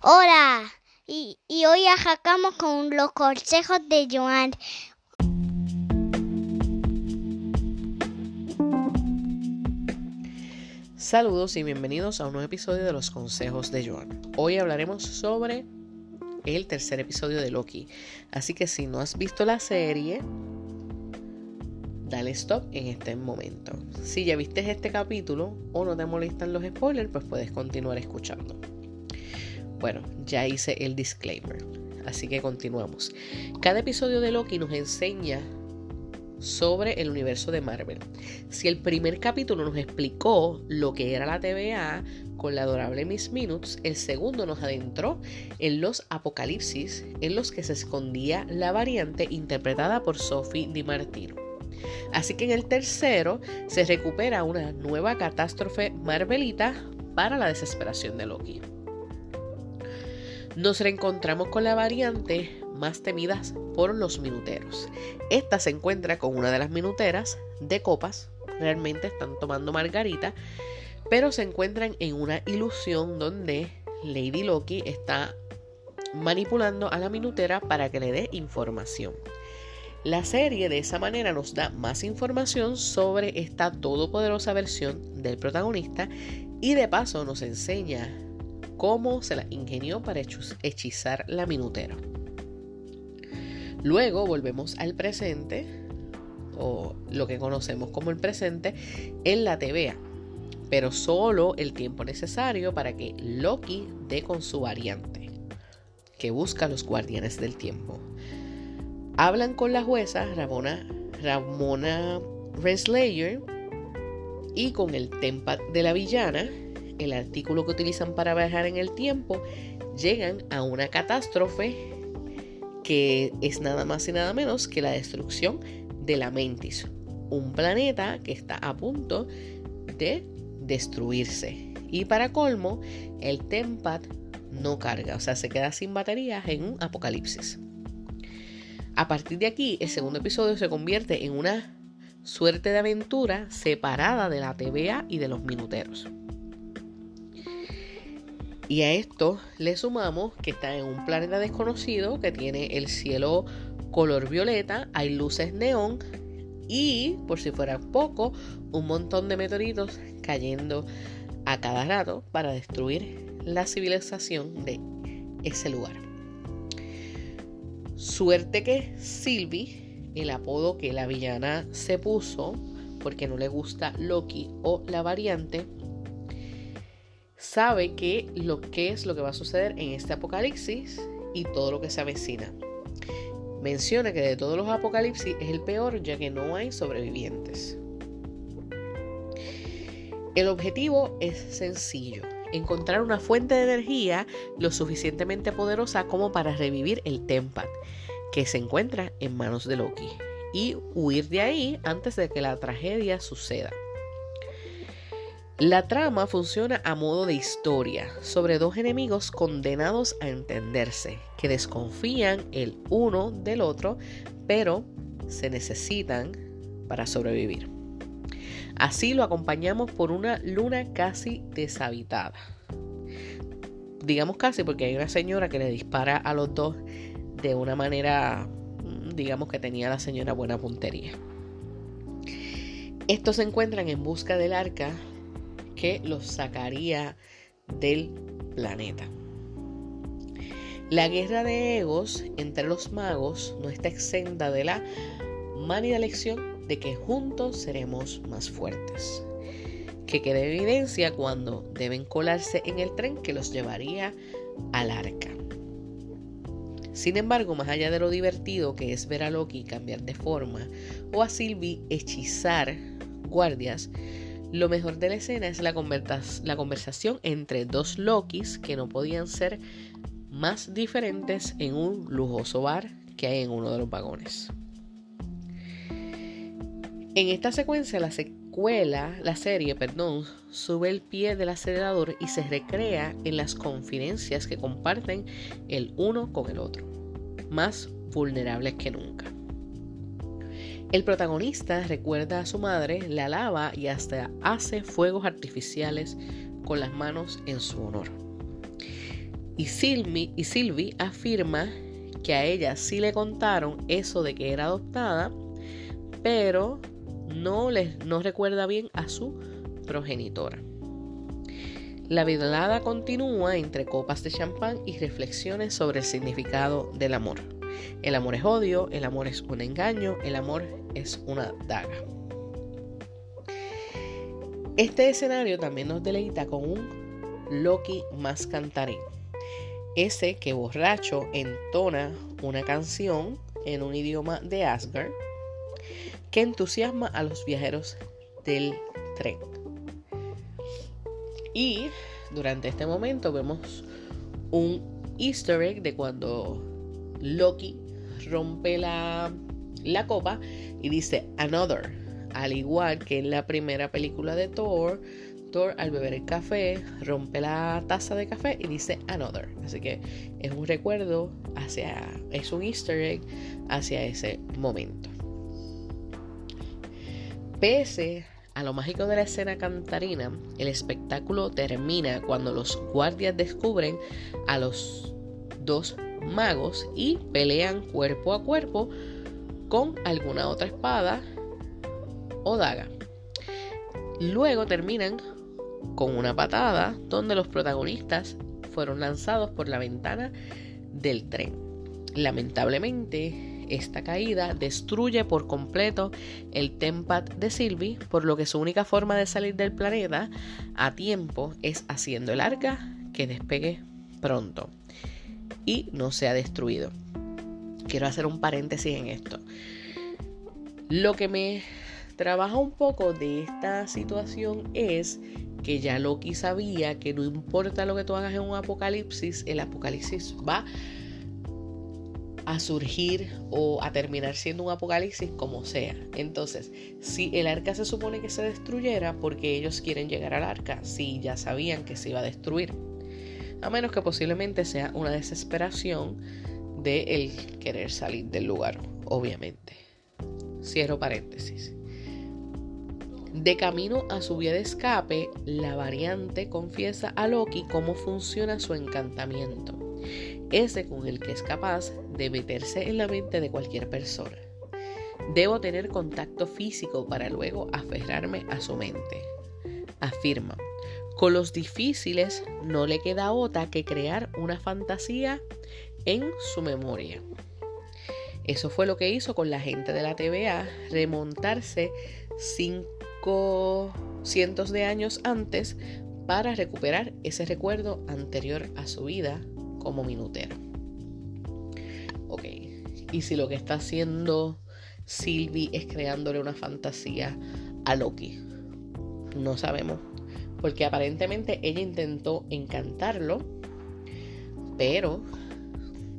Hola, y, y hoy arrancamos con los consejos de Joan. Saludos y bienvenidos a un nuevo episodio de los consejos de Joan. Hoy hablaremos sobre el tercer episodio de Loki. Así que si no has visto la serie, dale stop en este momento. Si ya viste este capítulo o no te molestan los spoilers, pues puedes continuar escuchando. Bueno, ya hice el disclaimer, así que continuamos. Cada episodio de Loki nos enseña sobre el universo de Marvel. Si el primer capítulo nos explicó lo que era la TVA con la adorable Miss Minutes, el segundo nos adentró en los apocalipsis en los que se escondía la variante interpretada por Sophie Di Martino. Así que en el tercero se recupera una nueva catástrofe marvelita para la desesperación de Loki. Nos reencontramos con la variante más temidas por los minuteros. Esta se encuentra con una de las minuteras de copas, realmente están tomando margarita, pero se encuentran en una ilusión donde Lady Loki está manipulando a la minutera para que le dé información. La serie de esa manera nos da más información sobre esta todopoderosa versión del protagonista y de paso nos enseña cómo se la ingenió para hechizar la minutera. Luego volvemos al presente, o lo que conocemos como el presente, en la TVA, pero solo el tiempo necesario para que Loki dé con su variante, que busca a los guardianes del tiempo. Hablan con la jueza Ramona, Ramona y con el Tempat de la villana, el artículo que utilizan para viajar en el tiempo, llegan a una catástrofe que es nada más y nada menos que la destrucción de la Mentis, un planeta que está a punto de destruirse. Y para colmo, el Tempat no carga, o sea, se queda sin baterías en un apocalipsis. A partir de aquí, el segundo episodio se convierte en una suerte de aventura separada de la TVA y de los minuteros. Y a esto le sumamos que está en un planeta desconocido que tiene el cielo color violeta, hay luces neón y, por si fuera poco, un montón de meteoritos cayendo a cada rato para destruir la civilización de ese lugar. Suerte que Sylvie, el apodo que la villana se puso porque no le gusta Loki o la variante, sabe que lo que es lo que va a suceder en este apocalipsis y todo lo que se avecina. Menciona que de todos los apocalipsis es el peor ya que no hay sobrevivientes. El objetivo es sencillo, encontrar una fuente de energía lo suficientemente poderosa como para revivir el Tempat, que se encuentra en manos de Loki, y huir de ahí antes de que la tragedia suceda. La trama funciona a modo de historia sobre dos enemigos condenados a entenderse, que desconfían el uno del otro, pero se necesitan para sobrevivir. Así lo acompañamos por una luna casi deshabitada. Digamos casi porque hay una señora que le dispara a los dos de una manera, mm, digamos que tenía la señora buena puntería. Estos se encuentran en busca del arca que los sacaría del planeta. La guerra de egos entre los magos no está exenta de la manida lección de que juntos seremos más fuertes. Que quede evidencia cuando deben colarse en el tren que los llevaría al arca. Sin embargo, más allá de lo divertido que es ver a Loki cambiar de forma o a Sylvie hechizar guardias, lo mejor de la escena es la, conversación entre dos Lokis que no podían ser más diferentes en un lujoso bar que hay en uno de los vagones. En esta secuencia, la secuela, la serie, perdón, sube el pie del acelerador y se recrea en las confidencias que comparten el uno con el otro, más vulnerables que nunca. El protagonista recuerda a su madre, la lava y hasta hace fuegos artificiales con las manos en su honor. Y Sylvie, y afirma que a ella sí le contaron eso de que era adoptada, pero no, no recuerda bien a su progenitora. La velada continúa entre copas de champán y reflexiones sobre el significado del amor. El amor es odio, el amor es un engaño, el amor es una daga. Este escenario también nos deleita con un Loki más cantarín. Ese que borracho entona una canción en un idioma de Asgard que entusiasma a los viajeros del tren. Y durante este momento vemos un easter egg de cuando Loki rompe la, la copa y dice another, al igual que en la primera película de Thor, Thor al beber el café rompe la taza de café y dice another. Así que es un recuerdo hacia, es un easter egg hacia ese momento. Pese a lo mágico de la escena cantarina, el espectáculo termina cuando los guardias descubren a los dos magos y pelean cuerpo a cuerpo con alguna otra espada o daga. Luego terminan con una patada donde los protagonistas fueron lanzados por la ventana del tren. Lamentablemente, esta caída destruye por completo el Tempad de Sylvie, por lo que su única forma de salir del planeta a tiempo es haciendo el arca que despegue pronto y no sea destruido. Quiero hacer un paréntesis en esto. Lo que me trabaja un poco de esta situación es que ya Loki sabía que no importa lo que tú hagas en un apocalipsis, el apocalipsis va a surgir o a terminar siendo un apocalipsis como sea. Entonces, si el arca se supone que se destruyera porque ellos quieren llegar al arca, si ya sabían que se iba a destruir. A menos que posiblemente sea una desesperación de el querer salir del lugar, obviamente. Cierro paréntesis. De camino a su vía de escape, la variante confiesa a Loki cómo funciona su encantamiento, ese con el que es capaz de meterse en la mente de cualquier persona. Debo tener contacto físico para luego aferrarme a su mente. Afirma, con los difíciles no le queda otra que crear una fantasía en su memoria. Eso fue lo que hizo con la gente de la TVA, remontarse sin cientos de años antes para recuperar ese recuerdo anterior a su vida como minutero. Ok, y si lo que está haciendo Sylvie es creándole una fantasía a Loki, no sabemos, porque aparentemente ella intentó encantarlo, pero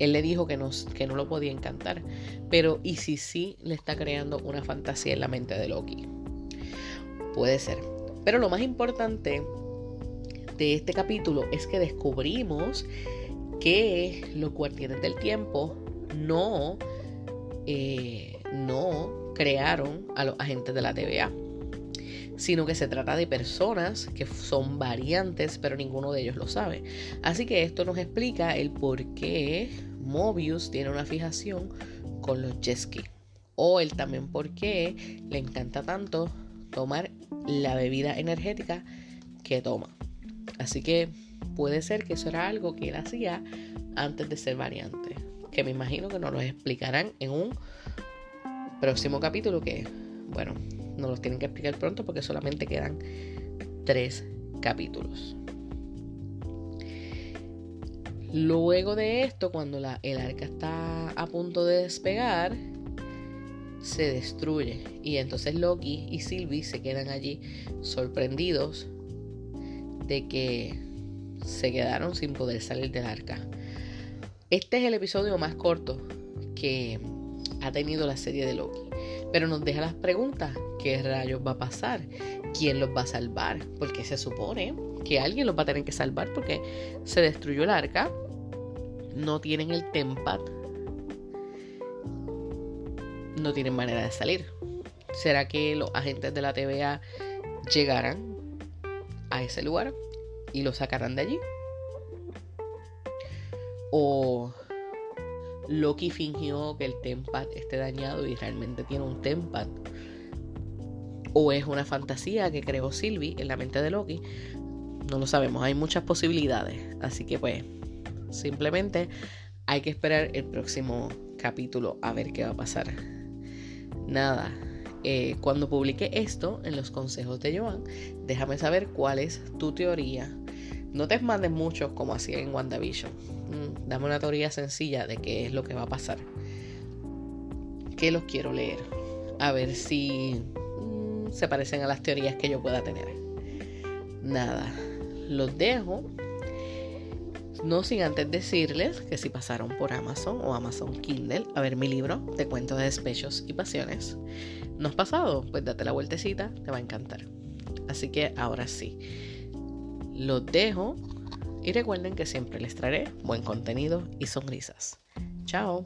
él le dijo que no, que no lo podía encantar. Pero ¿y si sí le está creando una fantasía en la mente de Loki? Puede ser. Pero lo más importante de este capítulo es que descubrimos que los guardianes del tiempo no, eh, no crearon a los agentes de la TVA, sino que se trata de personas que son variantes, pero ninguno de ellos lo sabe. Así que esto nos explica el por qué Mobius tiene una fijación con los Jesky. O el también por qué le encanta tanto tomar la bebida energética que toma. Así que puede ser que eso era algo que él hacía antes de ser variante. Que me imagino que nos lo explicarán en un próximo capítulo que, bueno, nos los tienen que explicar pronto porque solamente quedan tres capítulos. Luego de esto, cuando la, el arca está a punto de despegar, se destruye. Y entonces Loki y Sylvie se quedan allí sorprendidos de que se quedaron sin poder salir del arca. Este es el episodio más corto que ha tenido la serie de Loki. Pero nos deja las preguntas. ¿Qué rayos va a pasar? ¿Quién los va a salvar? Porque se supone que alguien los va a tener que salvar porque se destruyó el arca. No tienen el Tempat no tienen manera de salir. ¿Será que los agentes de la TVA llegarán a ese lugar y lo sacarán de allí? o Loki fingió que el Tempad esté dañado y realmente tiene un Tempad. O es una fantasía que creó Sylvie en la mente de Loki. No lo sabemos, hay muchas posibilidades. Así que pues, simplemente hay que esperar el próximo capítulo a ver qué va a pasar. Nada, eh, cuando publique esto en los consejos de Joan, déjame saber cuál es tu teoría no te mandes mucho como hacía en WandaVision. Mm, dame una teoría sencilla de qué es lo que va a pasar. Que los quiero leer. A ver si mm, se parecen a las teorías que yo pueda tener. Nada, los dejo. No sin antes decirles que si pasaron por Amazon o Amazon Kindle a ver mi libro de cuentos de despechos y pasiones, ¿no has pasado? Pues date la vueltecita, te va a encantar. Así que ahora sí. Los dejo y recuerden que siempre les traeré buen contenido y sonrisas. Chao.